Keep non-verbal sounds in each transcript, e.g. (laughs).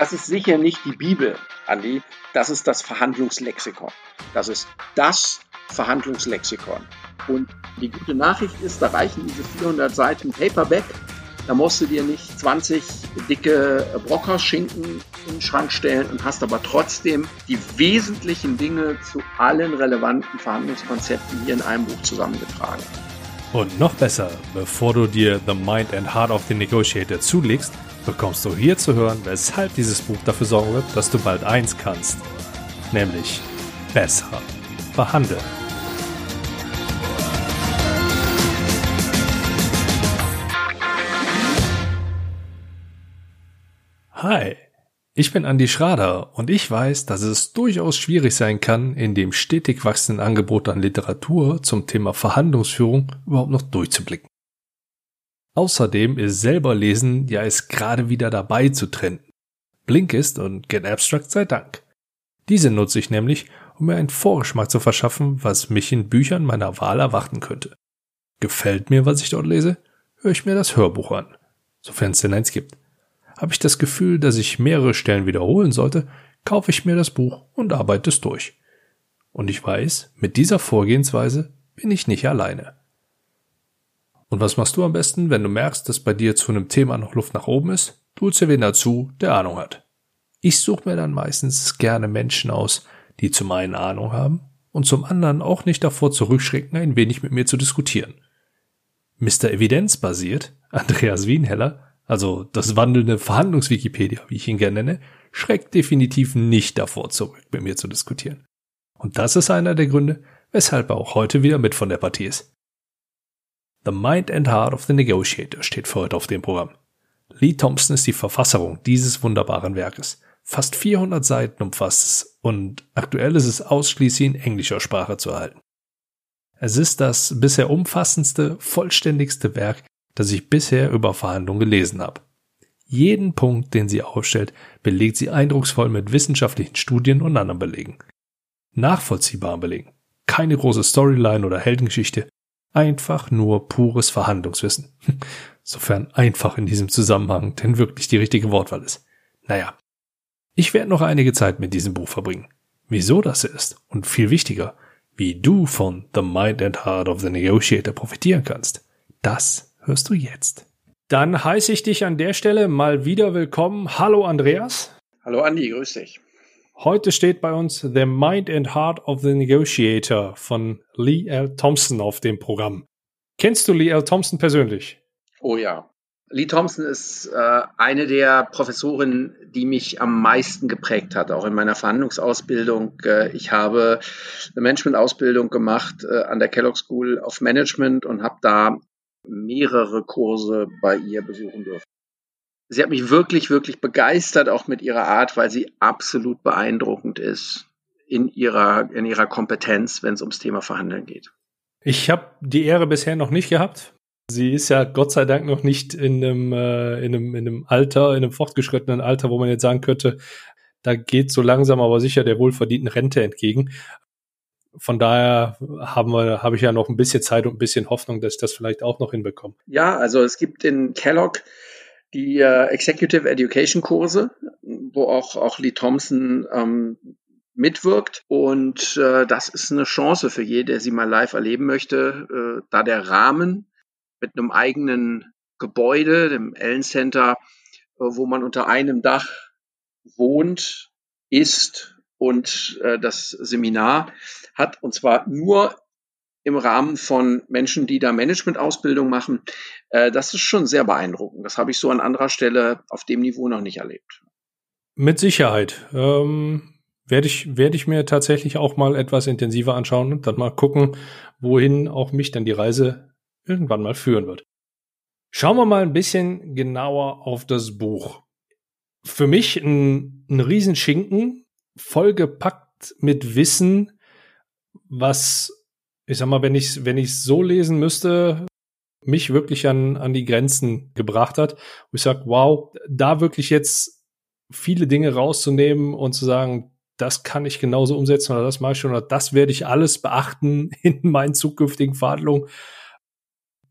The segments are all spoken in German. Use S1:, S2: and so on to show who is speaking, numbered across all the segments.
S1: Das ist sicher nicht die Bibel, Andi. Das ist das Verhandlungslexikon. Das ist das Verhandlungslexikon. Und die gute Nachricht ist, da reichen diese 400 Seiten Paperback. Da musst du dir nicht 20 dicke Brockhausschinken in den Schrank stellen und hast aber trotzdem die wesentlichen Dinge zu allen relevanten Verhandlungskonzepten hier in einem Buch zusammengetragen.
S2: Und noch besser, bevor du dir The Mind and Heart of the Negotiator zulegst, bekommst du hier zu hören, weshalb dieses Buch dafür sorgen wird, dass du bald eins kannst. Nämlich besser verhandeln. Hi, ich bin Andi Schrader und ich weiß, dass es durchaus schwierig sein kann, in dem stetig wachsenden Angebot an Literatur zum Thema Verhandlungsführung überhaupt noch durchzublicken. Außerdem ist selber Lesen ja es gerade wieder dabei zu trennen. Blinkist und Get Abstract sei Dank. Diese nutze ich nämlich, um mir einen Vorgeschmack zu verschaffen, was mich in Büchern meiner Wahl erwarten könnte. Gefällt mir, was ich dort lese, höre ich mir das Hörbuch an, sofern es denn eins gibt. Habe ich das Gefühl, dass ich mehrere Stellen wiederholen sollte, kaufe ich mir das Buch und arbeite es durch. Und ich weiß, mit dieser Vorgehensweise bin ich nicht alleine. Und was machst du am besten, wenn du merkst, dass bei dir zu einem Thema noch Luft nach oben ist? Holst dir wen dazu, der Ahnung hat. Ich suche mir dann meistens gerne Menschen aus, die zum einen Ahnung haben und zum anderen auch nicht davor zurückschrecken, ein wenig mit mir zu diskutieren. Mr. Evidenzbasiert, (laughs) Andreas Wienheller, also das wandelnde Verhandlungswikipedia, wie ich ihn gerne nenne, schreckt definitiv nicht davor zurück, mit mir zu diskutieren. Und das ist einer der Gründe, weshalb er auch heute wieder mit von der Partie ist. The Mind and Heart of the Negotiator steht für heute auf dem Programm. Lee Thompson ist die Verfasserung dieses wunderbaren Werkes. Fast 400 Seiten umfasst es und aktuell ist es ausschließlich in englischer Sprache zu erhalten. Es ist das bisher umfassendste, vollständigste Werk, das ich bisher über Verhandlungen gelesen habe. Jeden Punkt, den sie aufstellt, belegt sie eindrucksvoll mit wissenschaftlichen Studien und anderen Belegen. Nachvollziehbaren Belegen. Keine große Storyline oder Heldengeschichte, Einfach nur pures Verhandlungswissen. (laughs) Sofern einfach in diesem Zusammenhang denn wirklich die richtige Wortwahl ist. Naja. Ich werde noch einige Zeit mit diesem Buch verbringen. Wieso das ist und viel wichtiger, wie du von The Mind and Heart of the Negotiator profitieren kannst, das hörst du jetzt. Dann heiße ich dich an der Stelle mal wieder willkommen. Hallo Andreas.
S1: Hallo Andi, grüß dich.
S2: Heute steht bei uns The Mind and Heart of the Negotiator von Lee L. Thompson auf dem Programm. Kennst du Lee L. Thompson persönlich?
S1: Oh ja. Lee Thompson ist äh, eine der Professoren, die mich am meisten geprägt hat, auch in meiner Verhandlungsausbildung. Äh, ich habe eine Management-Ausbildung gemacht äh, an der Kellogg School of Management und habe da mehrere Kurse bei ihr besuchen dürfen sie hat mich wirklich, wirklich begeistert, auch mit ihrer Art, weil sie absolut beeindruckend ist in ihrer, in ihrer Kompetenz, wenn es ums Thema Verhandeln geht.
S2: Ich habe die Ehre bisher noch nicht gehabt. Sie ist ja Gott sei Dank noch nicht in einem, äh, in einem, in einem Alter, in einem fortgeschrittenen Alter, wo man jetzt sagen könnte, da geht so langsam aber sicher der wohlverdienten Rente entgegen. Von daher haben wir, habe ich ja noch ein bisschen Zeit und ein bisschen Hoffnung, dass ich das vielleicht auch noch hinbekomme.
S1: Ja, also es gibt in Kellogg die äh, Executive Education Kurse, wo auch, auch Lee Thompson ähm, mitwirkt. Und äh, das ist eine Chance für jeden, der sie mal live erleben möchte, äh, da der Rahmen mit einem eigenen Gebäude, dem Ellen Center, äh, wo man unter einem Dach wohnt, ist und äh, das Seminar hat, und zwar nur im Rahmen von Menschen, die da Management-Ausbildung machen. Äh, das ist schon sehr beeindruckend. Das habe ich so an anderer Stelle auf dem Niveau noch nicht erlebt.
S2: Mit Sicherheit. Ähm, werde ich, werde ich mir tatsächlich auch mal etwas intensiver anschauen und dann mal gucken, wohin auch mich dann die Reise irgendwann mal führen wird. Schauen wir mal ein bisschen genauer auf das Buch. Für mich ein, ein Riesenschinken, vollgepackt mit Wissen, was ich sag mal, wenn ich wenn ich so lesen müsste, mich wirklich an an die Grenzen gebracht hat, wo ich sag, wow, da wirklich jetzt viele Dinge rauszunehmen und zu sagen, das kann ich genauso umsetzen oder das mache ich schon oder das werde ich alles beachten (laughs) in meinen zukünftigen Verhandlungen,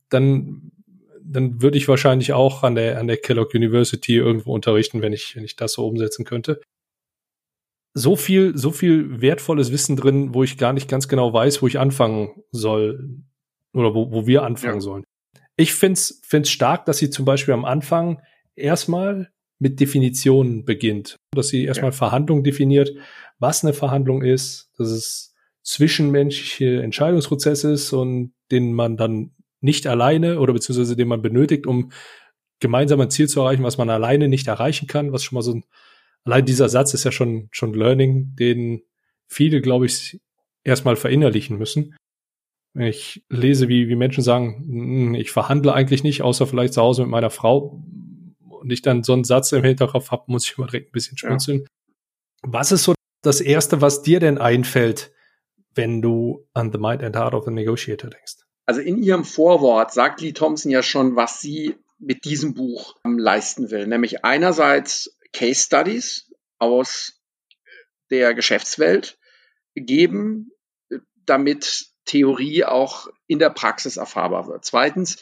S2: dann dann würde ich wahrscheinlich auch an der, an der Kellogg University irgendwo unterrichten, wenn ich, wenn ich das so umsetzen könnte. So viel, so viel wertvolles Wissen drin, wo ich gar nicht ganz genau weiß, wo ich anfangen soll oder wo, wo wir anfangen ja. sollen. Ich find's, find's stark, dass sie zum Beispiel am Anfang erstmal mit Definitionen beginnt, dass sie erstmal ja. Verhandlungen definiert, was eine Verhandlung ist, dass es zwischenmenschliche Entscheidungsprozess ist und den man dann nicht alleine oder beziehungsweise den man benötigt, um gemeinsam ein Ziel zu erreichen, was man alleine nicht erreichen kann, was schon mal so ein, allein dieser Satz ist ja schon, schon Learning, den viele, glaube ich, erstmal verinnerlichen müssen. Ich lese, wie, wie Menschen sagen, hm, ich verhandle eigentlich nicht, außer vielleicht zu Hause mit meiner Frau. Und ich dann so einen Satz im Hinterkopf habe, muss ich immer direkt ein bisschen schmunzeln. Ja. Was ist so das Erste, was dir denn einfällt, wenn du an The Mind and Heart of the Negotiator denkst?
S1: Also in ihrem Vorwort sagt Lee Thompson ja schon, was sie mit diesem Buch ähm, leisten will. Nämlich einerseits Case Studies aus der Geschäftswelt geben, damit Theorie auch in der Praxis erfahrbar wird. Zweitens,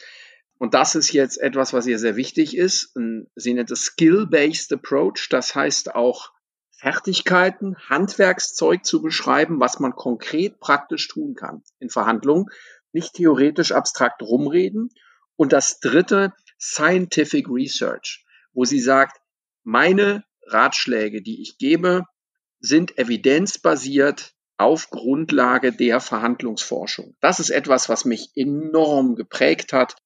S1: und das ist jetzt etwas, was ihr sehr wichtig ist, sie nennt es Skill-Based Approach. Das heißt auch Fertigkeiten, Handwerkszeug zu beschreiben, was man konkret praktisch tun kann in Verhandlungen nicht theoretisch abstrakt rumreden. Und das dritte, Scientific Research, wo sie sagt, meine Ratschläge, die ich gebe, sind evidenzbasiert auf Grundlage der Verhandlungsforschung. Das ist etwas, was mich enorm geprägt hat.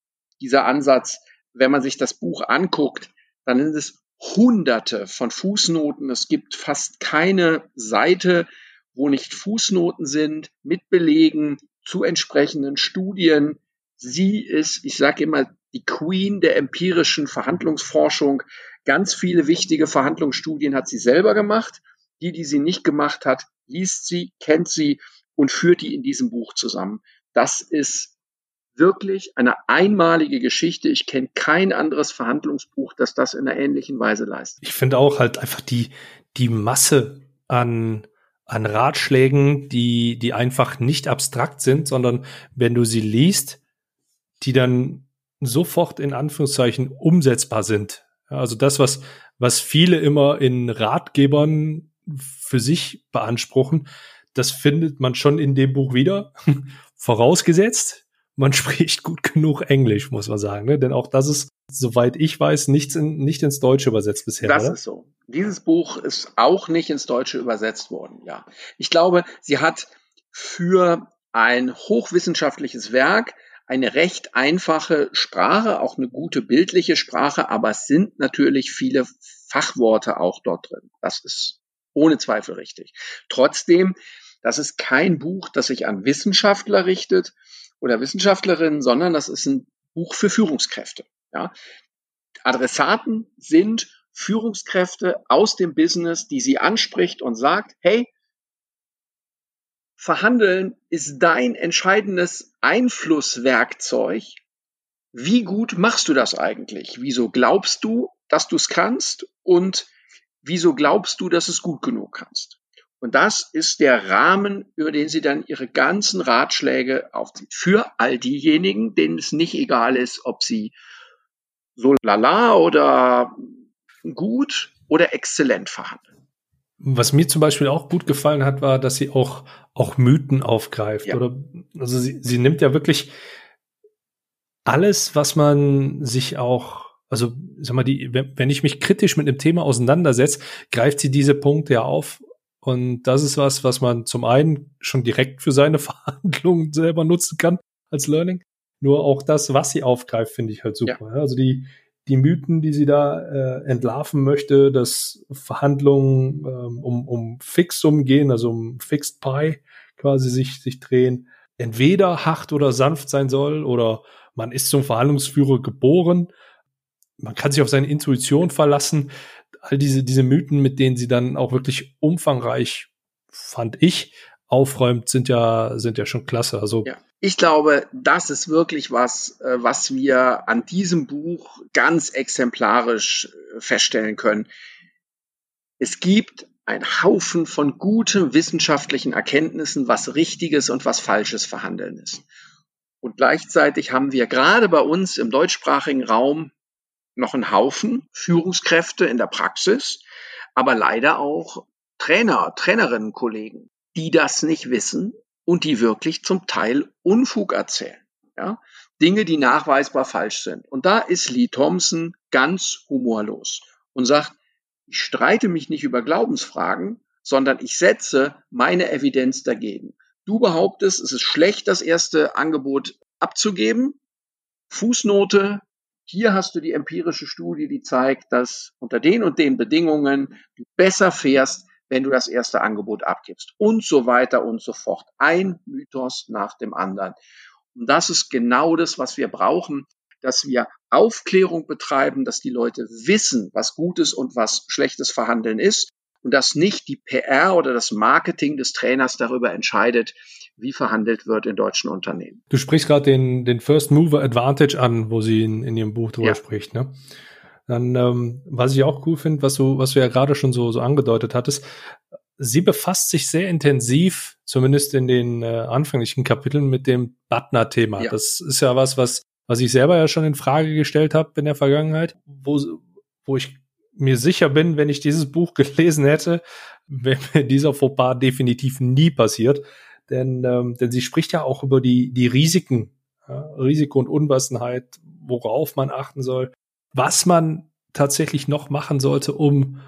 S1: Dieser Ansatz, wenn man sich das Buch anguckt, dann sind es hunderte von Fußnoten. Es gibt fast keine Seite, wo nicht Fußnoten sind mit Belegen, zu entsprechenden Studien. Sie ist, ich sage immer, die Queen der empirischen Verhandlungsforschung. Ganz viele wichtige Verhandlungsstudien hat sie selber gemacht. Die, die sie nicht gemacht hat, liest sie, kennt sie und führt die in diesem Buch zusammen. Das ist wirklich eine einmalige Geschichte. Ich kenne kein anderes Verhandlungsbuch, das das in einer ähnlichen Weise leistet.
S2: Ich finde auch halt einfach die, die Masse an an Ratschlägen, die, die einfach nicht abstrakt sind, sondern wenn du sie liest, die dann sofort in Anführungszeichen umsetzbar sind. Also das, was, was viele immer in Ratgebern für sich beanspruchen, das findet man schon in dem Buch wieder. (laughs) Vorausgesetzt, man (laughs) spricht gut genug Englisch, muss man sagen. Ne? Denn auch das ist, soweit ich weiß, nichts in, nicht ins Deutsche übersetzt bisher.
S1: Das oder? ist so. Dieses Buch ist auch nicht ins Deutsche übersetzt worden, ja. Ich glaube, sie hat für ein hochwissenschaftliches Werk eine recht einfache Sprache, auch eine gute bildliche Sprache, aber es sind natürlich viele Fachworte auch dort drin. Das ist ohne Zweifel richtig. Trotzdem, das ist kein Buch, das sich an Wissenschaftler richtet oder Wissenschaftlerinnen, sondern das ist ein Buch für Führungskräfte. Ja. Adressaten sind Führungskräfte aus dem Business, die sie anspricht und sagt, hey, Verhandeln ist dein entscheidendes Einflusswerkzeug. Wie gut machst du das eigentlich? Wieso glaubst du, dass du es kannst? Und wieso glaubst du, dass es gut genug kannst? Und das ist der Rahmen, über den sie dann ihre ganzen Ratschläge aufzieht. Für all diejenigen, denen es nicht egal ist, ob sie so lala oder gut oder exzellent verhandeln.
S2: Was mir zum Beispiel auch gut gefallen hat, war, dass sie auch, auch Mythen aufgreift. Ja. Oder, also sie, sie nimmt ja wirklich alles, was man sich auch, also sag mal, die, wenn ich mich kritisch mit einem Thema auseinandersetze, greift sie diese Punkte ja auf. Und das ist was, was man zum einen schon direkt für seine (laughs) Verhandlungen selber nutzen kann als Learning. Nur auch das, was sie aufgreift, finde ich halt super. Ja. Also die, die Mythen, die sie da äh, entlarven möchte, dass Verhandlungen ähm, um, um Fixum gehen, also um Fixed Pie quasi sich, sich drehen, entweder hart oder sanft sein soll oder man ist zum Verhandlungsführer geboren. Man kann sich auf seine Intuition verlassen. All diese, diese Mythen, mit denen sie dann auch wirklich umfangreich, fand ich, aufräumt, sind ja, sind ja schon klasse. Also
S1: ja ich glaube, das ist wirklich was, äh, was wir an diesem Buch ganz exemplarisch äh, feststellen können. Es gibt ein Haufen von guten wissenschaftlichen Erkenntnissen, was richtiges und was falsches Verhandeln ist. Und gleichzeitig haben wir gerade bei uns im deutschsprachigen Raum noch einen Haufen Führungskräfte in der Praxis, aber leider auch Trainer, Trainerinnen, Kollegen, die das nicht wissen und die wirklich zum Teil Unfug erzählen. Ja? Dinge, die nachweisbar falsch sind. Und da ist Lee Thompson ganz humorlos und sagt, ich streite mich nicht über Glaubensfragen, sondern ich setze meine Evidenz dagegen. Du behauptest, es ist schlecht, das erste Angebot abzugeben. Fußnote, hier hast du die empirische Studie, die zeigt, dass unter den und den Bedingungen du besser fährst, wenn du das erste Angebot abgibst und so weiter und so fort. Ein Mythos nach dem anderen. Und das ist genau das, was wir brauchen, dass wir Aufklärung betreiben, dass die Leute wissen, was gutes und was schlechtes Verhandeln ist und dass nicht die PR oder das Marketing des Trainers darüber entscheidet, wie verhandelt wird in deutschen Unternehmen.
S2: Du sprichst gerade den, den First Mover Advantage an, wo sie in, in ihrem Buch drüber ja. spricht. Ne? Dann, ähm, was ich auch cool finde, was du, was du ja gerade schon so, so angedeutet hattest, sie befasst sich sehr intensiv, zumindest in den äh, anfänglichen Kapiteln, mit dem Butner-Thema. Ja. Das ist ja was, was, was ich selber ja schon in Frage gestellt habe in der Vergangenheit, wo, wo ich mir sicher bin, wenn ich dieses Buch (laughs) gelesen hätte, wäre mir dieser Fauxpas definitiv nie passiert. Denn, ähm, denn sie spricht ja auch über die, die Risiken, ja, Risiko und Unwissenheit, worauf man achten soll, was man tatsächlich noch machen sollte, um,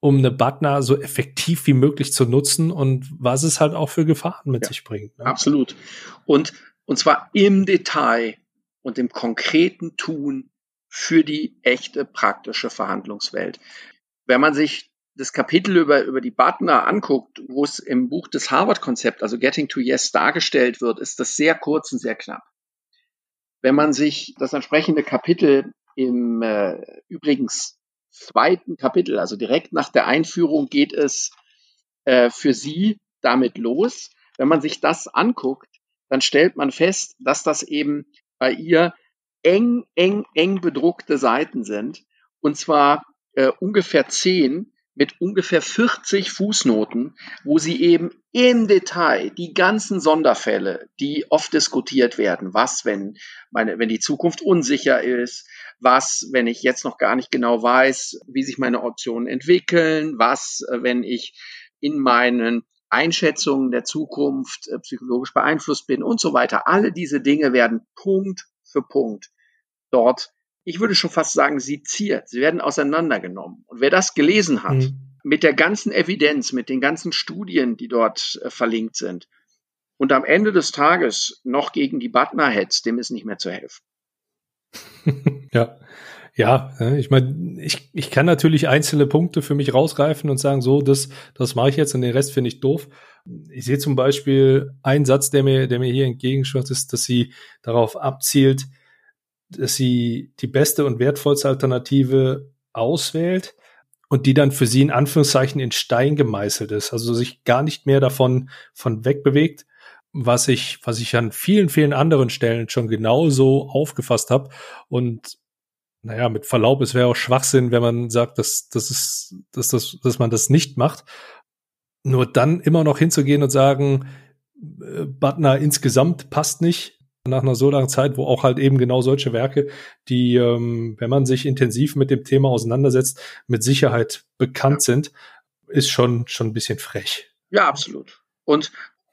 S2: um eine Butner so effektiv wie möglich zu nutzen und was es halt auch für Gefahren mit ja, sich bringt.
S1: Ne? Absolut. Und, und zwar im Detail und im konkreten Tun für die echte praktische Verhandlungswelt. Wenn man sich das Kapitel über, über die Butner anguckt, wo es im Buch des Harvard-Konzept, also Getting to Yes, dargestellt wird, ist das sehr kurz und sehr knapp. Wenn man sich das entsprechende Kapitel im äh, übrigens zweiten Kapitel, also direkt nach der Einführung, geht es äh, für Sie damit los. Wenn man sich das anguckt, dann stellt man fest, dass das eben bei ihr eng, eng, eng bedruckte Seiten sind. Und zwar äh, ungefähr zehn mit ungefähr 40 Fußnoten, wo sie eben im Detail die ganzen Sonderfälle, die oft diskutiert werden, was, wenn meine, wenn die Zukunft unsicher ist, was, wenn ich jetzt noch gar nicht genau weiß, wie sich meine Optionen entwickeln, was, äh, wenn ich in meinen Einschätzungen der Zukunft äh, psychologisch beeinflusst bin und so weiter. Alle diese Dinge werden Punkt für Punkt dort, ich würde schon fast sagen, seziert. Sie werden auseinandergenommen. Und wer das gelesen hat, mhm. mit der ganzen Evidenz, mit den ganzen Studien, die dort äh, verlinkt sind, und am Ende des Tages noch gegen die Butner hetzt, dem ist nicht mehr zu helfen. (laughs)
S2: ja. Ja, ich meine, ich, ich kann natürlich einzelne Punkte für mich rausgreifen und sagen, so, das, das mache ich jetzt und den Rest finde ich doof. Ich sehe zum Beispiel einen Satz, der mir, der mir hier entgegenschwört, ist, dass sie darauf abzielt, dass sie die beste und wertvollste Alternative auswählt und die dann für sie in Anführungszeichen in Stein gemeißelt ist, also sich gar nicht mehr davon von wegbewegt, was ich, was ich an vielen, vielen anderen Stellen schon genauso aufgefasst habe. Und naja, mit Verlaub, es wäre auch Schwachsinn, wenn man sagt, dass, dass, es, dass, dass, dass man das nicht macht. Nur dann immer noch hinzugehen und sagen, äh, Butner insgesamt passt nicht, nach einer so langen Zeit, wo auch halt eben genau solche Werke, die, ähm, wenn man sich intensiv mit dem Thema auseinandersetzt, mit Sicherheit bekannt sind, ist schon, schon ein bisschen frech.
S1: Ja, absolut. Und,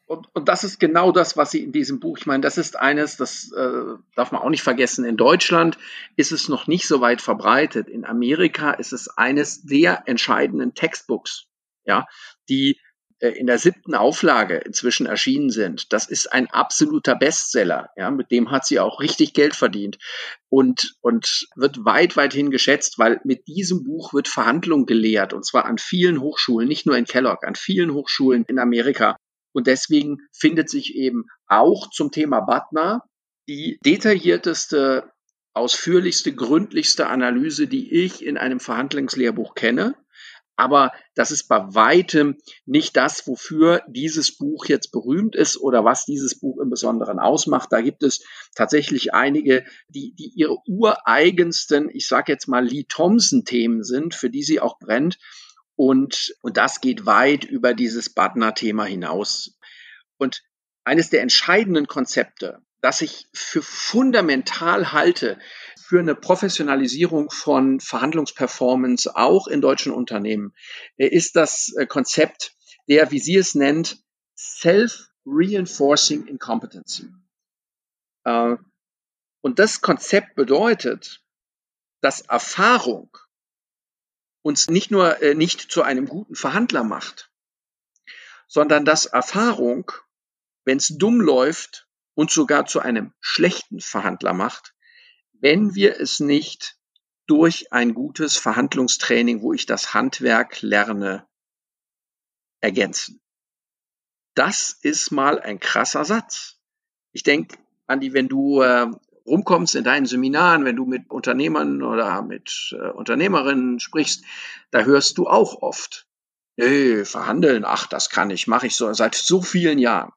S1: und, und das ist genau das, was sie in diesem Buch, ich meine, das ist eines, das äh, darf man auch nicht vergessen, in Deutschland ist es noch nicht so weit verbreitet. In Amerika ist es eines der entscheidenden Textbooks, ja, die äh, in der siebten Auflage inzwischen erschienen sind. Das ist ein absoluter Bestseller. Ja, mit dem hat sie auch richtig Geld verdient und, und wird weit, weit hin geschätzt, weil mit diesem Buch wird Verhandlung gelehrt und zwar an vielen Hochschulen, nicht nur in Kellogg, an vielen Hochschulen in Amerika. Und deswegen findet sich eben auch zum Thema Butner die detaillierteste, ausführlichste, gründlichste Analyse, die ich in einem Verhandlungslehrbuch kenne. Aber das ist bei weitem nicht das, wofür dieses Buch jetzt berühmt ist oder was dieses Buch im Besonderen ausmacht. Da gibt es tatsächlich einige, die, die ihre ureigensten, ich sage jetzt mal Lee Thompson-Themen sind, für die sie auch brennt. Und, und das geht weit über dieses Butner-Thema hinaus. Und eines der entscheidenden Konzepte, das ich für fundamental halte für eine Professionalisierung von Verhandlungsperformance auch in deutschen Unternehmen, äh, ist das äh, Konzept der, wie sie es nennt, Self-Reinforcing Incompetency. Äh, und das Konzept bedeutet, dass Erfahrung uns nicht nur nicht zu einem guten Verhandler macht, sondern dass Erfahrung, wenn es dumm läuft, und sogar zu einem schlechten Verhandler macht, wenn wir es nicht durch ein gutes Verhandlungstraining, wo ich das Handwerk lerne, ergänzen. Das ist mal ein krasser Satz. Ich denke, Andi, wenn du äh, rumkommst in deinen Seminaren, wenn du mit Unternehmern oder mit äh, Unternehmerinnen sprichst, da hörst du auch oft, hey, verhandeln, ach, das kann ich, mache ich so seit so vielen Jahren.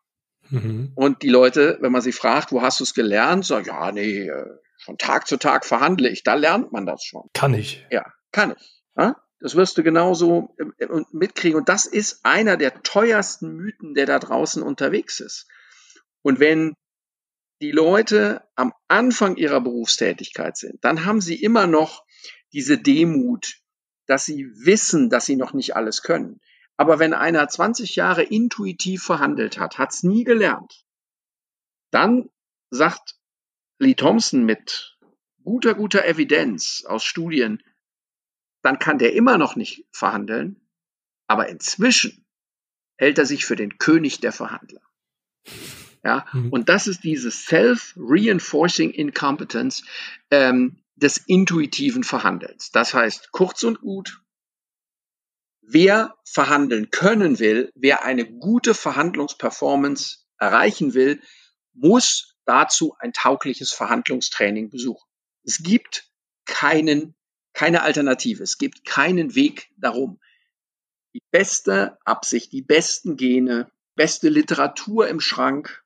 S1: Mhm. Und die Leute, wenn man sie fragt, wo hast du es gelernt, sagen, ja, nee, äh, von Tag zu Tag verhandle ich. Da lernt man das schon.
S2: Kann ich.
S1: Ja, kann ich. Ja? Das wirst du genauso äh, mitkriegen. Und das ist einer der teuersten Mythen, der da draußen unterwegs ist. Und wenn die Leute am Anfang ihrer Berufstätigkeit sind, dann haben sie immer noch diese Demut, dass sie wissen, dass sie noch nicht alles können. Aber wenn einer 20 Jahre intuitiv verhandelt hat, hat's nie gelernt, dann sagt Lee Thompson mit guter, guter Evidenz aus Studien, dann kann der immer noch nicht verhandeln, aber inzwischen hält er sich für den König der Verhandler. Ja, mhm. und das ist diese Self-Reinforcing Incompetence ähm, des intuitiven Verhandelns. Das heißt, kurz und gut, wer verhandeln können will, wer eine gute Verhandlungsperformance erreichen will, muss dazu ein taugliches Verhandlungstraining besuchen. Es gibt keinen, keine Alternative. Es gibt keinen Weg darum. Die beste Absicht, die besten Gene, beste Literatur im Schrank,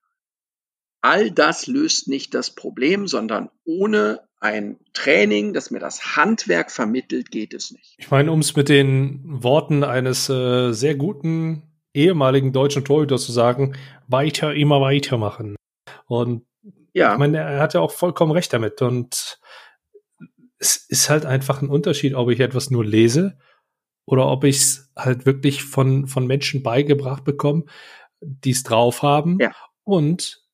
S1: all das löst nicht das Problem, sondern ohne ein Training, das mir das Handwerk vermittelt, geht es nicht.
S2: Ich meine, um es mit den Worten eines äh, sehr guten ehemaligen deutschen Torhüters zu sagen, weiter, immer weitermachen. Und ja. ich meine, er hat ja auch vollkommen recht damit. Und es ist halt einfach ein Unterschied, ob ich etwas nur lese oder ob ich es halt wirklich von, von Menschen beigebracht bekomme, die es drauf haben. Ja. Und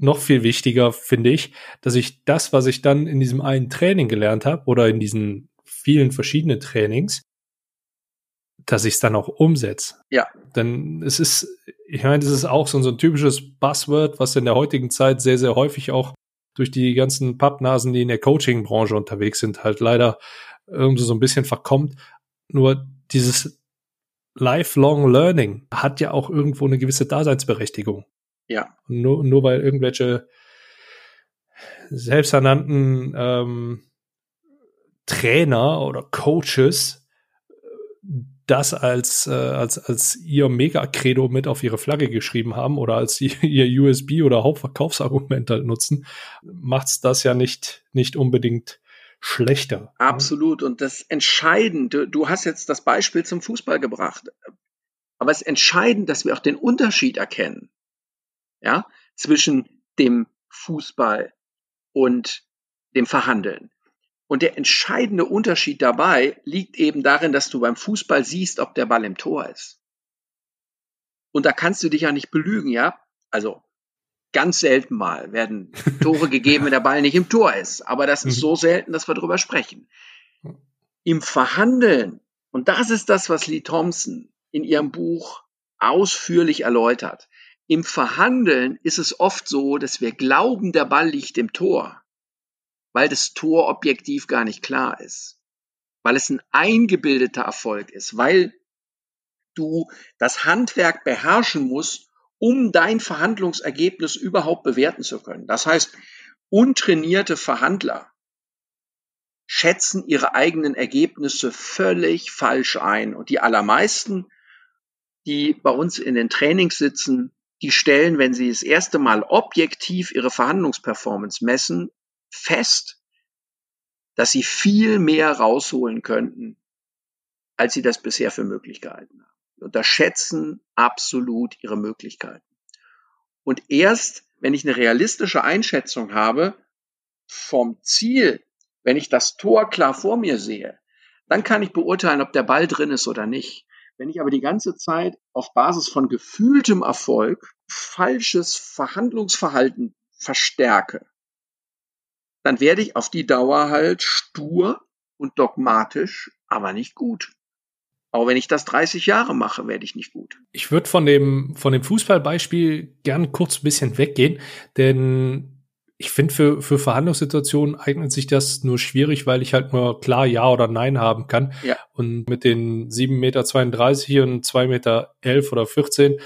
S2: noch viel wichtiger finde ich, dass ich das, was ich dann in diesem einen Training gelernt habe oder in diesen vielen verschiedenen Trainings, dass ich es dann auch umsetze.
S1: Ja.
S2: Denn es ist, ich meine, das ist auch so, so ein typisches Buzzword, was in der heutigen Zeit sehr, sehr häufig auch durch die ganzen Pappnasen, die in der Coaching-Branche unterwegs sind, halt leider irgendwie so ein bisschen verkommt. Nur dieses Lifelong Learning hat ja auch irgendwo eine gewisse Daseinsberechtigung.
S1: Ja.
S2: Nur, nur weil irgendwelche selbsternannten ähm, Trainer oder Coaches das als, äh, als, als ihr Mega-Credo mit auf ihre Flagge geschrieben haben oder als (laughs) ihr USB oder Hauptverkaufsargument halt nutzen, macht's das ja nicht, nicht unbedingt schlechter.
S1: Absolut. Und das Entscheidende, du hast jetzt das Beispiel zum Fußball gebracht. Aber es ist entscheidend, dass wir auch den Unterschied erkennen ja, zwischen dem Fußball und dem Verhandeln. Und der entscheidende Unterschied dabei liegt eben darin, dass du beim Fußball siehst, ob der Ball im Tor ist. Und da kannst du dich ja nicht belügen, ja? Also ganz selten mal werden (laughs) Tore gegeben, wenn der Ball nicht im Tor ist. Aber das ist mhm. so selten, dass wir darüber sprechen. Im Verhandeln, und das ist das, was Lee Thompson in ihrem Buch ausführlich erläutert, im Verhandeln ist es oft so, dass wir glauben, der Ball liegt im Tor, weil das Tor objektiv gar nicht klar ist, weil es ein eingebildeter Erfolg ist, weil du das Handwerk beherrschen musst, um dein Verhandlungsergebnis überhaupt bewerten zu können. Das heißt, untrainierte Verhandler schätzen ihre eigenen Ergebnisse völlig falsch ein. Und die allermeisten, die bei uns in den Trainings sitzen, die stellen, wenn sie das erste Mal objektiv ihre Verhandlungsperformance messen, fest, dass sie viel mehr rausholen könnten, als sie das bisher für möglich gehalten haben. Sie unterschätzen absolut ihre Möglichkeiten. Und erst wenn ich eine realistische Einschätzung habe vom Ziel, wenn ich das Tor klar vor mir sehe, dann kann ich beurteilen, ob der Ball drin ist oder nicht. Wenn ich aber die ganze Zeit auf Basis von gefühltem Erfolg falsches Verhandlungsverhalten verstärke, dann werde ich auf die Dauer halt stur und dogmatisch, aber nicht gut. Aber wenn ich das 30 Jahre mache, werde ich nicht gut.
S2: Ich würde von dem, von dem Fußballbeispiel gern kurz ein bisschen weggehen, denn ich finde, für, für Verhandlungssituationen eignet sich das nur schwierig, weil ich halt nur klar Ja oder Nein haben kann. Ja. Und mit den 7,32 Meter und 2,11 Meter oder 14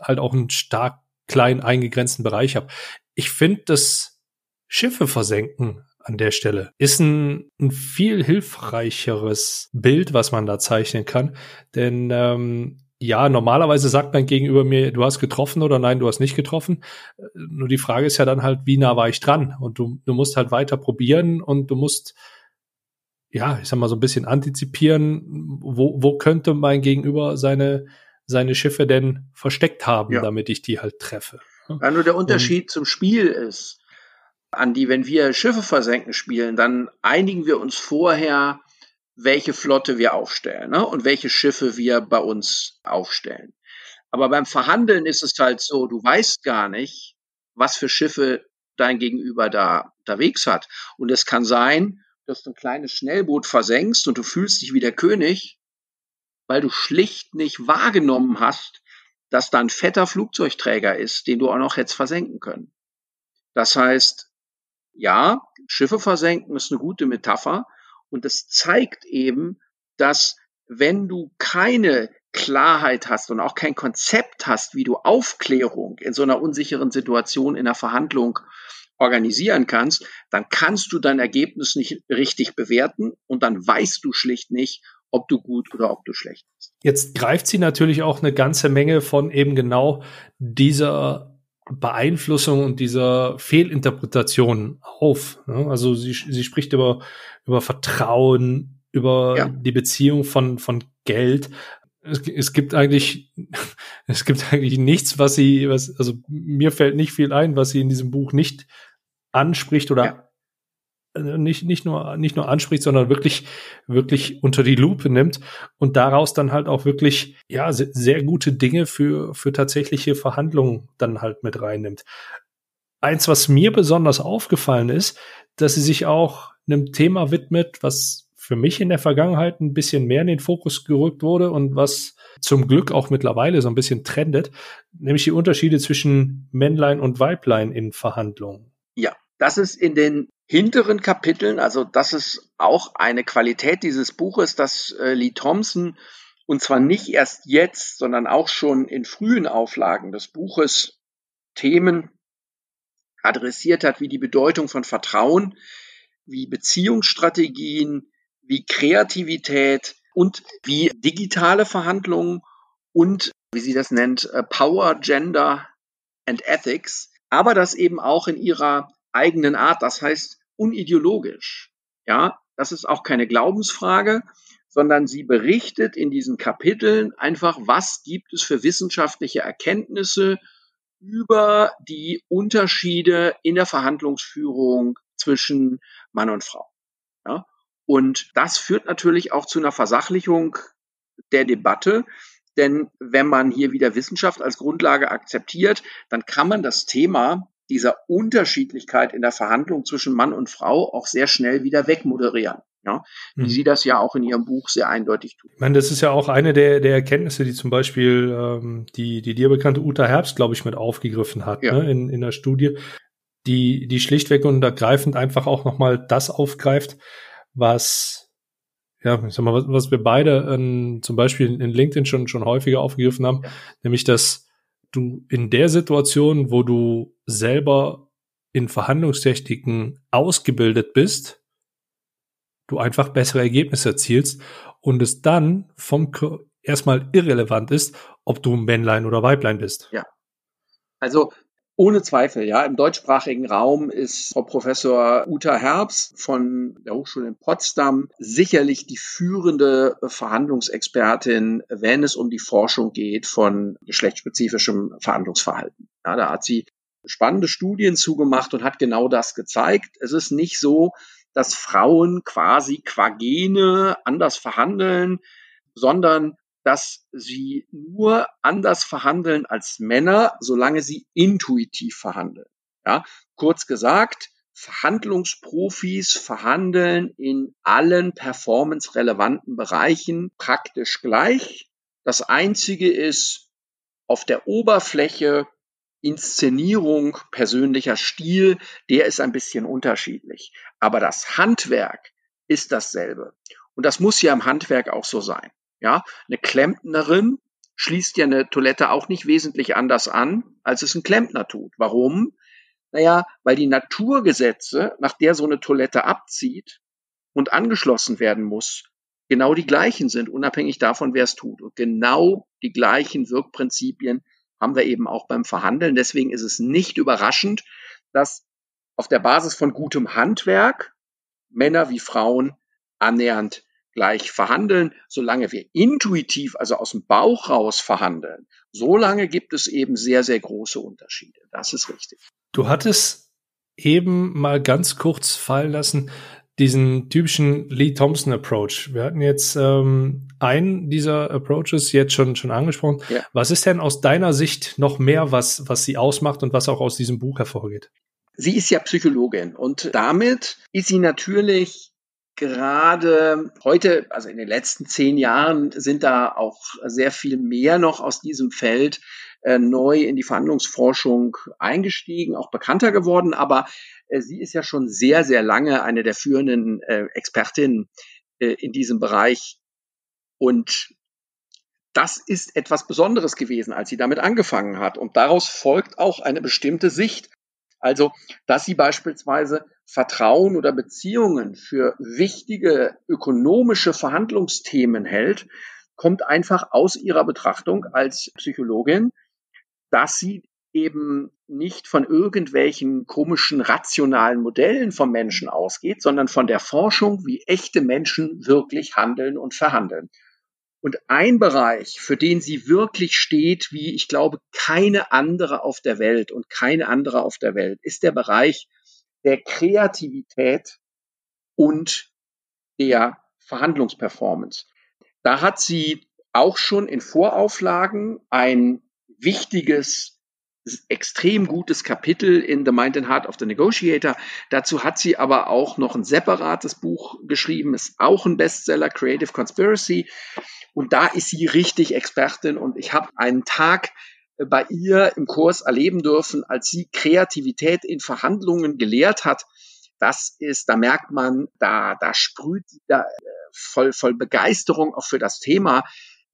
S2: halt auch einen stark klein eingegrenzten Bereich habe. Ich finde, das Schiffe versenken an der Stelle ist ein, ein viel hilfreicheres Bild, was man da zeichnen kann. Denn ähm, ja, normalerweise sagt man gegenüber mir, du hast getroffen oder nein, du hast nicht getroffen. Nur die Frage ist ja dann halt, wie nah war ich dran? Und du, du musst halt weiter probieren und du musst, ja, ich sag mal so ein bisschen antizipieren, wo, wo könnte mein Gegenüber seine, seine Schiffe denn versteckt haben, ja. damit ich die halt treffe.
S1: Ja, nur der Unterschied und, zum Spiel ist, an die, wenn wir Schiffe versenken spielen, dann einigen wir uns vorher, welche Flotte wir aufstellen ne? und welche Schiffe wir bei uns aufstellen. Aber beim Verhandeln ist es halt so, du weißt gar nicht, was für Schiffe dein Gegenüber da unterwegs hat. Und es kann sein, dass du ein kleines Schnellboot versenkst und du fühlst dich wie der König, weil du schlicht nicht wahrgenommen hast, dass da ein fetter Flugzeugträger ist, den du auch noch hättest versenken können. Das heißt, ja, Schiffe versenken ist eine gute Metapher, und das zeigt eben, dass wenn du keine Klarheit hast und auch kein Konzept hast, wie du Aufklärung in so einer unsicheren Situation in der Verhandlung organisieren kannst, dann kannst du dein Ergebnis nicht richtig bewerten und dann weißt du schlicht nicht, ob du gut oder ob du schlecht bist.
S2: Jetzt greift sie natürlich auch eine ganze Menge von eben genau dieser Beeinflussung und dieser Fehlinterpretation auf. Also sie, sie spricht über, über Vertrauen, über ja. die Beziehung von, von Geld. Es, es, gibt eigentlich, (laughs) es gibt eigentlich nichts, was sie, was, also mir fällt nicht viel ein, was sie in diesem Buch nicht anspricht oder ja. Äh, nicht, nicht nur, nicht nur anspricht, sondern wirklich, wirklich unter die Lupe nimmt und daraus dann halt auch wirklich, ja, sehr, gute Dinge für, für tatsächliche Verhandlungen dann halt mit reinnimmt. Eins, was mir besonders aufgefallen ist, dass sie sich auch einem Thema widmet, was für mich in der Vergangenheit ein bisschen mehr in den Fokus gerückt wurde und was zum Glück auch mittlerweile so ein bisschen trendet, nämlich die Unterschiede zwischen Männlein und Weiblein in Verhandlungen.
S1: Das ist in den hinteren Kapiteln, also das ist auch eine Qualität dieses Buches, dass äh, Lee Thompson und zwar nicht erst jetzt, sondern auch schon in frühen Auflagen des Buches Themen adressiert hat, wie die Bedeutung von Vertrauen, wie Beziehungsstrategien, wie Kreativität und wie digitale Verhandlungen und, wie sie das nennt, äh, Power, Gender and Ethics, aber das eben auch in ihrer eigenen Art, das heißt unideologisch. Ja, das ist auch keine Glaubensfrage, sondern sie berichtet in diesen Kapiteln einfach, was gibt es für wissenschaftliche Erkenntnisse über die Unterschiede in der Verhandlungsführung zwischen Mann und Frau. Ja? Und das führt natürlich auch zu einer Versachlichung der Debatte. Denn wenn man hier wieder Wissenschaft als Grundlage akzeptiert, dann kann man das Thema dieser Unterschiedlichkeit in der Verhandlung zwischen Mann und Frau auch sehr schnell wieder wegmoderieren. Ja, wie mhm. sie das ja auch in ihrem Buch sehr eindeutig tut.
S2: Ich meine, das ist ja auch eine der, der Erkenntnisse, die zum Beispiel ähm, die, die dir bekannte Uta Herbst, glaube ich, mit aufgegriffen hat ja. ne, in, in der Studie, die, die schlichtweg und ergreifend einfach auch nochmal das aufgreift, was ja, ich sag mal, was, was wir beide ähm, zum Beispiel in LinkedIn schon, schon häufiger aufgegriffen haben, ja. nämlich dass du in der Situation, wo du selber in Verhandlungstechniken ausgebildet bist, du einfach bessere Ergebnisse erzielst und es dann vom erstmal irrelevant ist, ob du Männlein oder Weiblein bist.
S1: Ja. Also ohne Zweifel, ja. Im deutschsprachigen Raum ist Frau Professor Uta Herbst von der Hochschule in Potsdam sicherlich die führende Verhandlungsexpertin, wenn es um die Forschung geht von geschlechtsspezifischem Verhandlungsverhalten. Ja, da hat sie spannende Studien zugemacht und hat genau das gezeigt. Es ist nicht so, dass Frauen quasi qua Gene anders verhandeln, sondern dass sie nur anders verhandeln als Männer, solange sie intuitiv verhandeln. Ja, kurz gesagt, Verhandlungsprofis verhandeln in allen performance-relevanten Bereichen praktisch gleich. Das einzige ist auf der Oberfläche Inszenierung, persönlicher Stil, der ist ein bisschen unterschiedlich. Aber das Handwerk ist dasselbe. Und das muss ja im Handwerk auch so sein. Ja, eine Klempnerin schließt ja eine Toilette auch nicht wesentlich anders an, als es ein Klempner tut. Warum? Naja, weil die Naturgesetze, nach der so eine Toilette abzieht und angeschlossen werden muss, genau die gleichen sind, unabhängig davon, wer es tut. Und genau die gleichen Wirkprinzipien haben wir eben auch beim Verhandeln. Deswegen ist es nicht überraschend, dass auf der Basis von gutem Handwerk Männer wie Frauen annähernd gleich verhandeln. Solange wir intuitiv, also aus dem Bauch raus verhandeln, solange gibt es eben sehr, sehr große Unterschiede. Das ist richtig.
S2: Du hattest eben mal ganz kurz fallen lassen, diesen typischen Lee Thompson Approach. Wir hatten jetzt ähm, einen dieser Approaches jetzt schon schon angesprochen. Ja. Was ist denn aus deiner Sicht noch mehr, was was sie ausmacht und was auch aus diesem Buch hervorgeht?
S1: Sie ist ja Psychologin und damit ist sie natürlich gerade heute, also in den letzten zehn Jahren, sind da auch sehr viel mehr noch aus diesem Feld äh, neu in die Verhandlungsforschung eingestiegen, auch bekannter geworden. Aber äh, sie ist ja schon sehr, sehr lange eine der führenden äh, Expertinnen äh, in diesem Bereich. Und das ist etwas Besonderes gewesen, als sie damit angefangen hat. Und daraus folgt auch eine bestimmte Sicht. Also, dass sie beispielsweise Vertrauen oder Beziehungen für wichtige ökonomische Verhandlungsthemen hält, kommt einfach aus ihrer Betrachtung als Psychologin, dass sie eben nicht von irgendwelchen komischen rationalen Modellen vom Menschen ausgeht, sondern von der Forschung, wie echte Menschen wirklich handeln und verhandeln. Und ein Bereich, für den sie wirklich steht, wie ich glaube, keine andere auf der Welt und keine andere auf der Welt, ist der Bereich der Kreativität und der Verhandlungsperformance. Da hat sie auch schon in Vorauflagen ein wichtiges extrem gutes Kapitel in The Mind and Heart of the Negotiator. Dazu hat sie aber auch noch ein separates Buch geschrieben, ist auch ein Bestseller, Creative Conspiracy. Und da ist sie richtig Expertin und ich habe einen Tag äh, bei ihr im Kurs erleben dürfen, als sie Kreativität in Verhandlungen gelehrt hat. Das ist, da merkt man, da, da sprüht da äh, voll, voll Begeisterung auch für das Thema,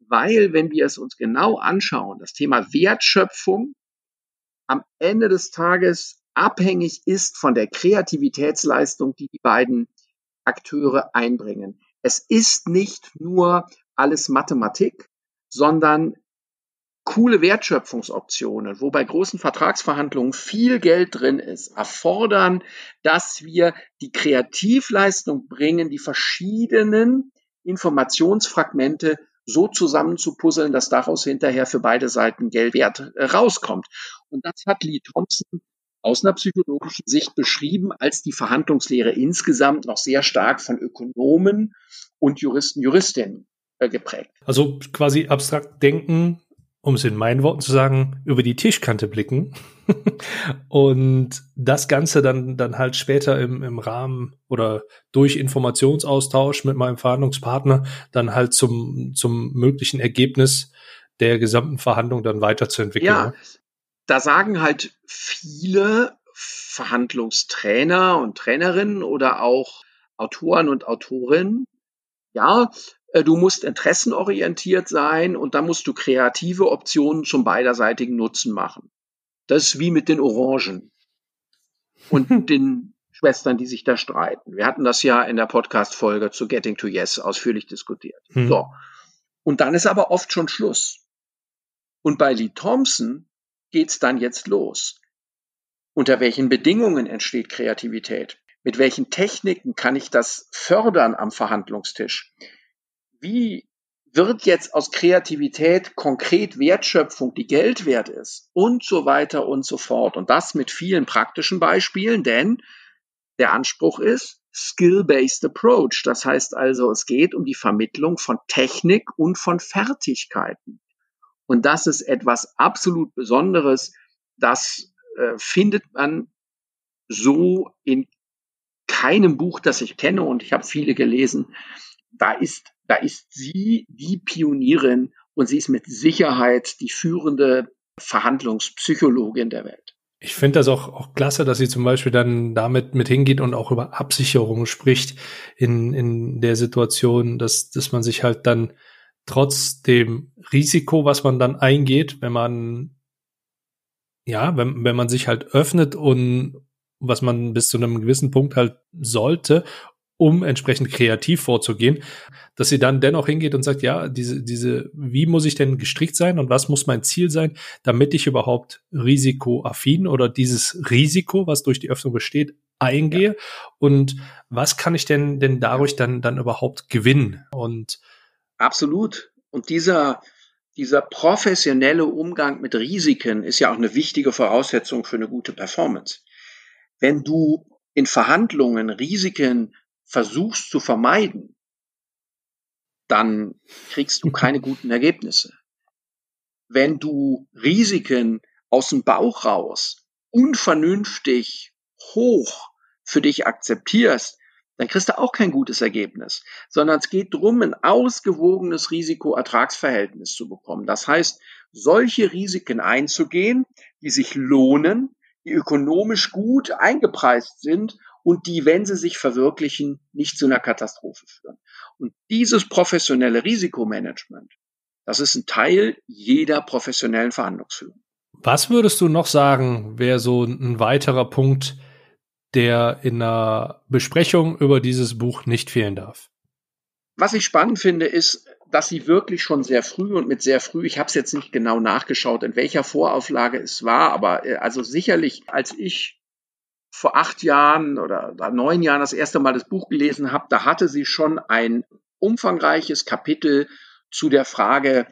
S1: weil wenn wir es uns genau anschauen, das Thema Wertschöpfung am Ende des Tages abhängig ist von der Kreativitätsleistung, die die beiden Akteure einbringen. Es ist nicht nur alles Mathematik, sondern coole Wertschöpfungsoptionen, wo bei großen Vertragsverhandlungen viel Geld drin ist, erfordern, dass wir die Kreativleistung bringen, die verschiedenen Informationsfragmente so zusammenzupuzzeln, dass daraus hinterher für beide Seiten Geldwert äh, rauskommt. Und das hat Lee Thompson aus einer psychologischen Sicht beschrieben, als die Verhandlungslehre insgesamt noch sehr stark von Ökonomen und Juristen, Juristinnen geprägt.
S2: Also quasi abstrakt denken, um es in meinen Worten zu sagen, über die Tischkante blicken (laughs) und das Ganze dann, dann halt später im, im Rahmen oder durch Informationsaustausch mit meinem Verhandlungspartner dann halt zum, zum möglichen Ergebnis der gesamten Verhandlung dann weiterzuentwickeln. Ja,
S1: ne? da sagen halt viele Verhandlungstrainer und Trainerinnen oder auch Autoren und Autorinnen, ja, äh, du musst interessenorientiert sein und da musst du kreative Optionen zum beiderseitigen Nutzen machen. Das ist wie mit den Orangen und (laughs) den Schwestern, die sich da streiten. Wir hatten das ja in der Podcast-Folge zu Getting to Yes ausführlich diskutiert. Hm. So. Und dann ist aber oft schon Schluss. Und bei Lee Thompson geht's dann jetzt los. Unter welchen Bedingungen entsteht Kreativität? Mit welchen Techniken kann ich das fördern am Verhandlungstisch? Wie wird jetzt aus Kreativität konkret Wertschöpfung, die Geld wert ist und so weiter und so fort. Und das mit vielen praktischen Beispielen, denn der Anspruch ist Skill-Based Approach. Das heißt also, es geht um die Vermittlung von Technik und von Fertigkeiten. Und das ist etwas absolut Besonderes. Das äh, findet man so in keinem Buch, das ich kenne, und ich habe viele gelesen. Da ist, da ist sie die Pionierin und sie ist mit Sicherheit die führende Verhandlungspsychologin der Welt.
S2: Ich finde das auch, auch klasse, dass sie zum Beispiel dann damit mit hingeht und auch über Absicherung spricht in, in der Situation, dass, dass man sich halt dann trotz dem Risiko, was man dann eingeht, wenn man, ja, wenn, wenn man sich halt öffnet und was man bis zu einem gewissen Punkt halt sollte, um entsprechend kreativ vorzugehen, dass sie dann dennoch hingeht und sagt, ja, diese, diese, wie muss ich denn gestrickt sein und was muss mein Ziel sein, damit ich überhaupt risikoaffin oder dieses Risiko, was durch die Öffnung besteht, eingehe ja. und was kann ich denn denn dadurch dann dann überhaupt gewinnen und
S1: absolut und dieser dieser professionelle Umgang mit Risiken ist ja auch eine wichtige Voraussetzung für eine gute Performance. Wenn du in Verhandlungen Risiken versuchst zu vermeiden, dann kriegst du keine guten Ergebnisse. Wenn du Risiken aus dem Bauch raus unvernünftig hoch für dich akzeptierst, dann kriegst du auch kein gutes Ergebnis, sondern es geht darum, ein ausgewogenes Risiko-Ertragsverhältnis zu bekommen. Das heißt, solche Risiken einzugehen, die sich lohnen, die ökonomisch gut eingepreist sind und die, wenn sie sich verwirklichen, nicht zu einer Katastrophe führen. Und dieses professionelle Risikomanagement, das ist ein Teil jeder professionellen Verhandlungsführung.
S2: Was würdest du noch sagen, wäre so ein weiterer Punkt, der in einer Besprechung über dieses Buch nicht fehlen darf?
S1: Was ich spannend finde, ist, dass sie wirklich schon sehr früh und mit sehr früh, ich habe es jetzt nicht genau nachgeschaut, in welcher Vorauflage es war, aber äh, also sicherlich, als ich vor acht Jahren oder neun Jahren das erste Mal das Buch gelesen habe, da hatte sie schon ein umfangreiches Kapitel zu der Frage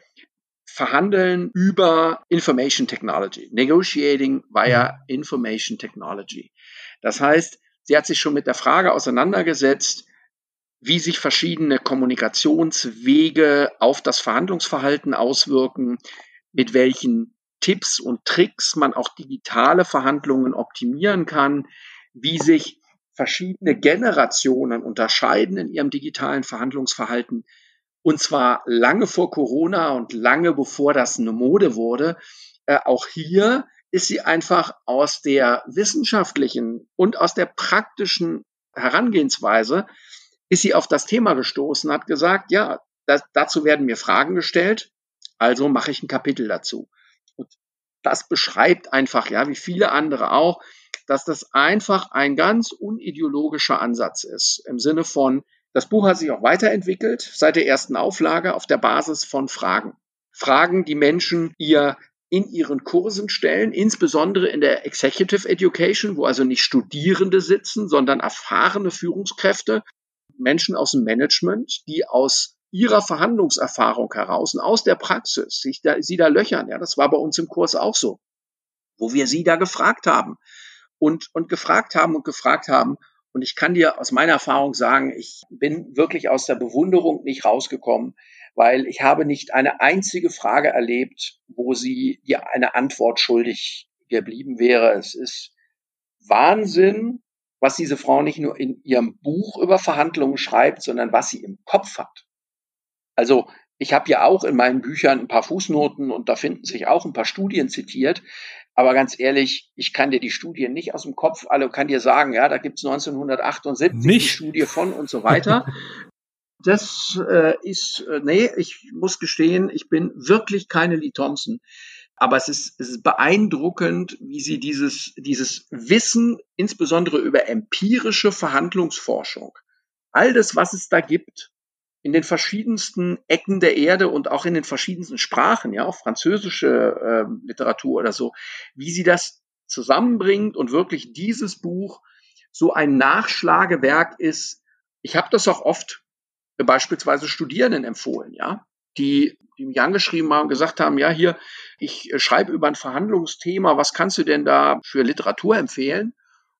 S1: Verhandeln über Information Technology, Negotiating via. Information Technology. Das heißt, sie hat sich schon mit der Frage auseinandergesetzt, wie sich verschiedene Kommunikationswege auf das Verhandlungsverhalten auswirken, mit welchen Tipps und Tricks man auch digitale Verhandlungen optimieren kann, wie sich verschiedene Generationen unterscheiden in ihrem digitalen Verhandlungsverhalten. Und zwar lange vor Corona und lange bevor das eine Mode wurde. Äh, auch hier ist sie einfach aus der wissenschaftlichen und aus der praktischen Herangehensweise, ist sie auf das Thema gestoßen, hat gesagt, ja, das, dazu werden mir Fragen gestellt, also mache ich ein Kapitel dazu das beschreibt einfach, ja, wie viele andere auch, dass das einfach ein ganz unideologischer Ansatz ist. Im Sinne von, das Buch hat sich auch weiterentwickelt seit der ersten Auflage auf der Basis von Fragen. Fragen, die Menschen ihr in ihren Kursen stellen, insbesondere in der Executive Education, wo also nicht Studierende sitzen, sondern erfahrene Führungskräfte, Menschen aus dem Management, die aus ihrer Verhandlungserfahrung heraus und aus der Praxis sich da, sie da löchern. Ja, das war bei uns im Kurs auch so, wo wir sie da gefragt haben und, und gefragt haben und gefragt haben. Und ich kann dir aus meiner Erfahrung sagen, ich bin wirklich aus der Bewunderung nicht rausgekommen, weil ich habe nicht eine einzige Frage erlebt, wo sie dir eine Antwort schuldig geblieben wäre. Es ist Wahnsinn, was diese Frau nicht nur in ihrem Buch über Verhandlungen schreibt, sondern was sie im Kopf hat. Also ich habe ja auch in meinen Büchern ein paar Fußnoten und da finden sich auch ein paar Studien zitiert. Aber ganz ehrlich, ich kann dir die Studien nicht aus dem Kopf, alle kann dir sagen, ja, da gibt's 1978 nicht. die Studie von und so weiter. (laughs) Das äh, ist, äh, nee, ich muss gestehen, ich bin wirklich keine Lee Thompson. Aber es ist, es ist beeindruckend, wie sie dieses, dieses Wissen, insbesondere über empirische Verhandlungsforschung, all das, was es da gibt, in den verschiedensten Ecken der Erde und auch in den verschiedensten Sprachen, ja, auch französische äh, Literatur oder so, wie sie das zusammenbringt und wirklich dieses Buch so ein Nachschlagewerk ist. Ich habe das auch oft beispielsweise Studierenden empfohlen, ja. die, die mich angeschrieben haben und gesagt haben, ja, hier, ich äh, schreibe über ein Verhandlungsthema, was kannst du denn da für Literatur empfehlen?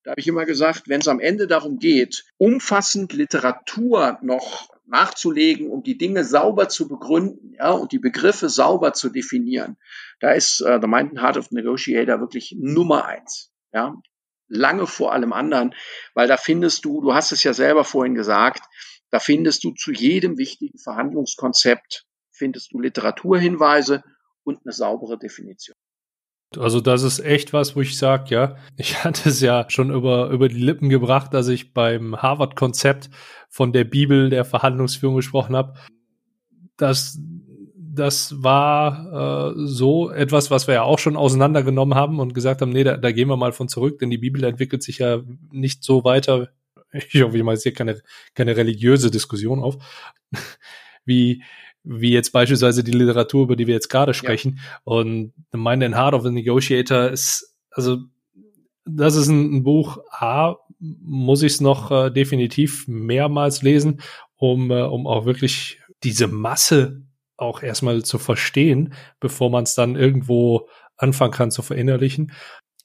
S1: Da habe ich immer gesagt, wenn es am Ende darum geht, umfassend Literatur noch nachzulegen, um die Dinge sauber zu begründen, ja, und die Begriffe sauber zu definieren, da ist äh, The Mind and Heart of Negotiator wirklich Nummer eins, ja, lange vor allem anderen, weil da findest du, du hast es ja selber vorhin gesagt, da findest du zu jedem wichtigen Verhandlungskonzept findest du Literaturhinweise und eine saubere Definition.
S2: Also das ist echt was, wo ich sage, ja, ich (laughs) hatte es ja schon über, über die Lippen gebracht, dass ich beim Harvard-Konzept von der Bibel der Verhandlungsführung gesprochen habe. Das, das war äh, so etwas, was wir ja auch schon auseinandergenommen haben und gesagt haben, nee, da, da gehen wir mal von zurück, denn die Bibel entwickelt sich ja nicht so weiter. (laughs) Ich hoffe, ich mache jetzt hier keine, keine religiöse Diskussion auf, (laughs) wie, wie jetzt beispielsweise die Literatur, über die wir jetzt gerade sprechen. Ja. Und The Mind and Heart of the Negotiator ist, also das ist ein, ein Buch, A, muss ich es noch äh, definitiv mehrmals lesen, um, äh, um auch wirklich diese Masse auch erstmal zu verstehen, bevor man es dann irgendwo anfangen kann zu verinnerlichen.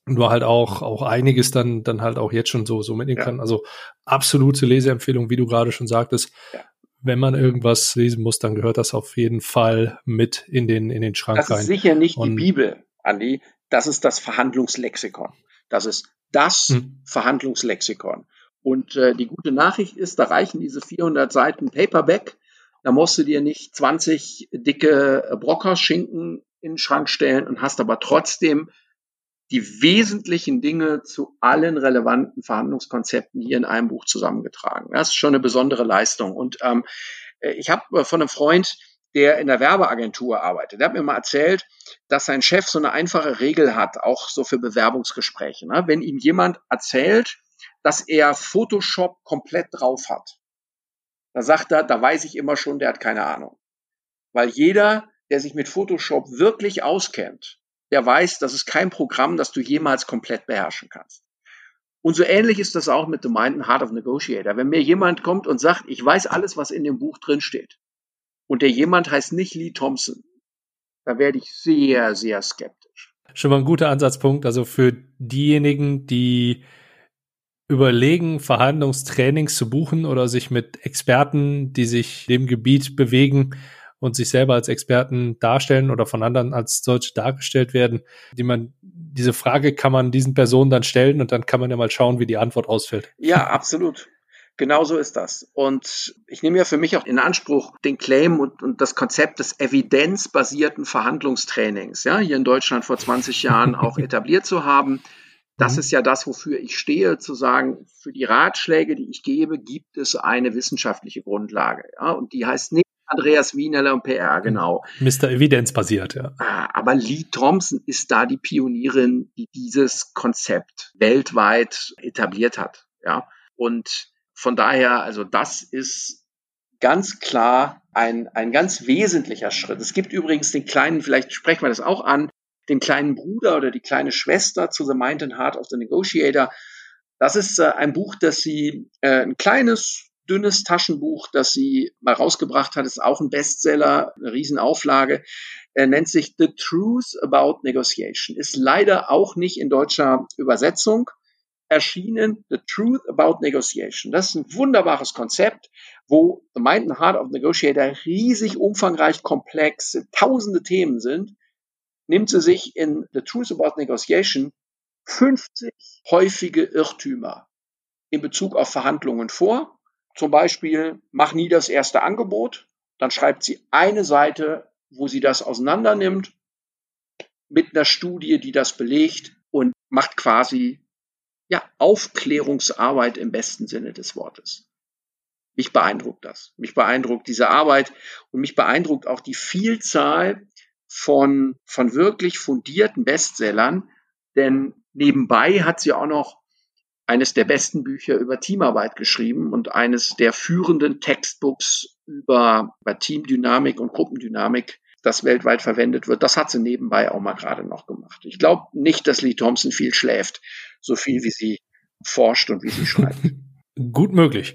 S2: Und du halt auch, auch einiges dann, dann halt auch jetzt schon so, so mitnehmen ja. kann. Also absolute Leseempfehlung, wie du gerade schon sagtest. Ja wenn man irgendwas lesen muss, dann gehört das auf jeden Fall mit in den, in den Schrank
S1: das rein. Das ist sicher nicht Und die Bibel, Andi. Das ist das Verhandlungslexikon. Das ist das hm. Verhandlungslexikon. Und äh, die gute Nachricht ist, da reichen diese 400 Seiten Paperback. Da musst du dir nicht 20 dicke Brockhaus-Schinken in den Schrank stellen und hast aber trotzdem die wesentlichen Dinge zu allen relevanten Verhandlungskonzepten hier in einem Buch zusammengetragen. Das ist schon eine besondere Leistung. Und ähm, äh, ich habe äh, von einem Freund, der in der Werbeagentur arbeitet, der hat mir mal erzählt, dass sein Chef so eine einfache Regel hat, auch so für Bewerbungsgespräche. Ne? Wenn ihm jemand erzählt, dass er Photoshop komplett drauf hat, da sagt er, da weiß ich immer schon, der hat keine Ahnung. Weil jeder, der sich mit Photoshop wirklich auskennt, der weiß, das ist kein Programm, das du jemals komplett beherrschen kannst. Und so ähnlich ist das auch mit The Mind and Heart of Negotiator. Wenn mir jemand kommt und sagt, ich weiß alles, was in dem Buch drin steht, und der jemand heißt nicht Lee Thompson, da werde ich sehr, sehr skeptisch.
S2: Schon mal ein guter Ansatzpunkt. Also für diejenigen, die überlegen, Verhandlungstrainings zu buchen oder sich mit Experten, die sich dem Gebiet bewegen, und sich selber als Experten darstellen oder von anderen als solche dargestellt werden, die man, diese Frage kann man diesen Personen dann stellen und dann kann man ja mal schauen, wie die Antwort ausfällt.
S1: Ja, absolut. Genau so ist das. Und ich nehme ja für mich auch in Anspruch den Claim und, und das Konzept des evidenzbasierten Verhandlungstrainings, ja, hier in Deutschland vor 20 Jahren auch (laughs) etabliert zu haben. Das mhm. ist ja das, wofür ich stehe, zu sagen, für die Ratschläge, die ich gebe, gibt es eine wissenschaftliche Grundlage. Ja, und die heißt nicht Andreas Wieneller und PR, genau.
S2: Mr. Evidenz basiert, ja.
S1: Ah, aber Lee Thompson ist da die Pionierin, die dieses Konzept weltweit etabliert hat, ja. Und von daher, also das ist ganz klar ein, ein ganz wesentlicher Schritt. Es gibt übrigens den kleinen, vielleicht sprechen wir das auch an, den kleinen Bruder oder die kleine Schwester zu The Mind and Heart of the Negotiator. Das ist äh, ein Buch, das sie äh, ein kleines, dünnes Taschenbuch, das sie mal rausgebracht hat, ist auch ein Bestseller, eine Riesenauflage. Er nennt sich The Truth About Negotiation. Ist leider auch nicht in deutscher Übersetzung erschienen. The Truth About Negotiation. Das ist ein wunderbares Konzept, wo The Mind and Heart of Negotiator riesig umfangreich komplex, tausende Themen sind. Nimmt sie sich in The Truth About Negotiation 50 häufige Irrtümer in Bezug auf Verhandlungen vor zum Beispiel, mach nie das erste Angebot. Dann schreibt sie eine Seite, wo sie das auseinander nimmt, mit einer Studie, die das belegt und macht quasi ja, Aufklärungsarbeit im besten Sinne des Wortes. Mich beeindruckt das. Mich beeindruckt diese Arbeit und mich beeindruckt auch die Vielzahl von, von wirklich fundierten Bestsellern, denn nebenbei hat sie auch noch eines der besten Bücher über Teamarbeit geschrieben und eines der führenden Textbooks über, über Teamdynamik und Gruppendynamik, das weltweit verwendet wird. Das hat sie nebenbei auch mal gerade noch gemacht. Ich glaube nicht, dass Lee Thompson viel schläft, so viel wie sie forscht und wie sie schreibt. (laughs)
S2: Gut möglich.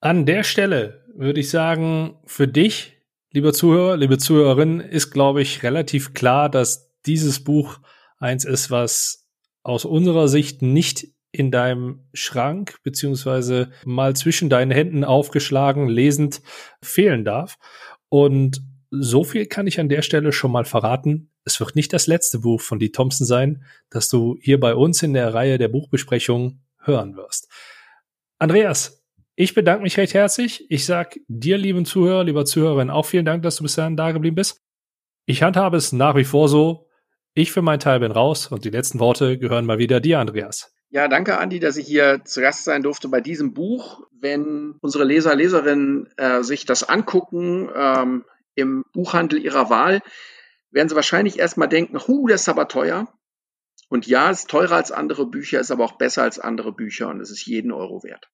S2: An der Stelle würde ich sagen, für dich Lieber Zuhörer, liebe Zuhörerin, ist, glaube ich, relativ klar, dass dieses Buch eins ist, was aus unserer Sicht nicht in deinem Schrank beziehungsweise mal zwischen deinen Händen aufgeschlagen, lesend fehlen darf. Und so viel kann ich an der Stelle schon mal verraten. Es wird nicht das letzte Buch von Lee Thompson sein, das du hier bei uns in der Reihe der Buchbesprechung hören wirst. Andreas, ich bedanke mich recht herzlich. Ich sag dir, lieben Zuhörer, lieber Zuhörerin, auch vielen Dank, dass du bis dahin da geblieben bist. Ich handhabe es nach wie vor so. Ich für meinen Teil bin raus und die letzten Worte gehören mal wieder dir, Andreas.
S1: Ja, danke, Andi, dass ich hier zu Gast sein durfte bei diesem Buch. Wenn unsere Leser, Leserinnen äh, sich das angucken ähm, im Buchhandel ihrer Wahl, werden sie wahrscheinlich erstmal denken, hu, das ist aber teuer. Und ja, es ist teurer als andere Bücher, ist aber auch besser als andere Bücher und es ist jeden Euro wert.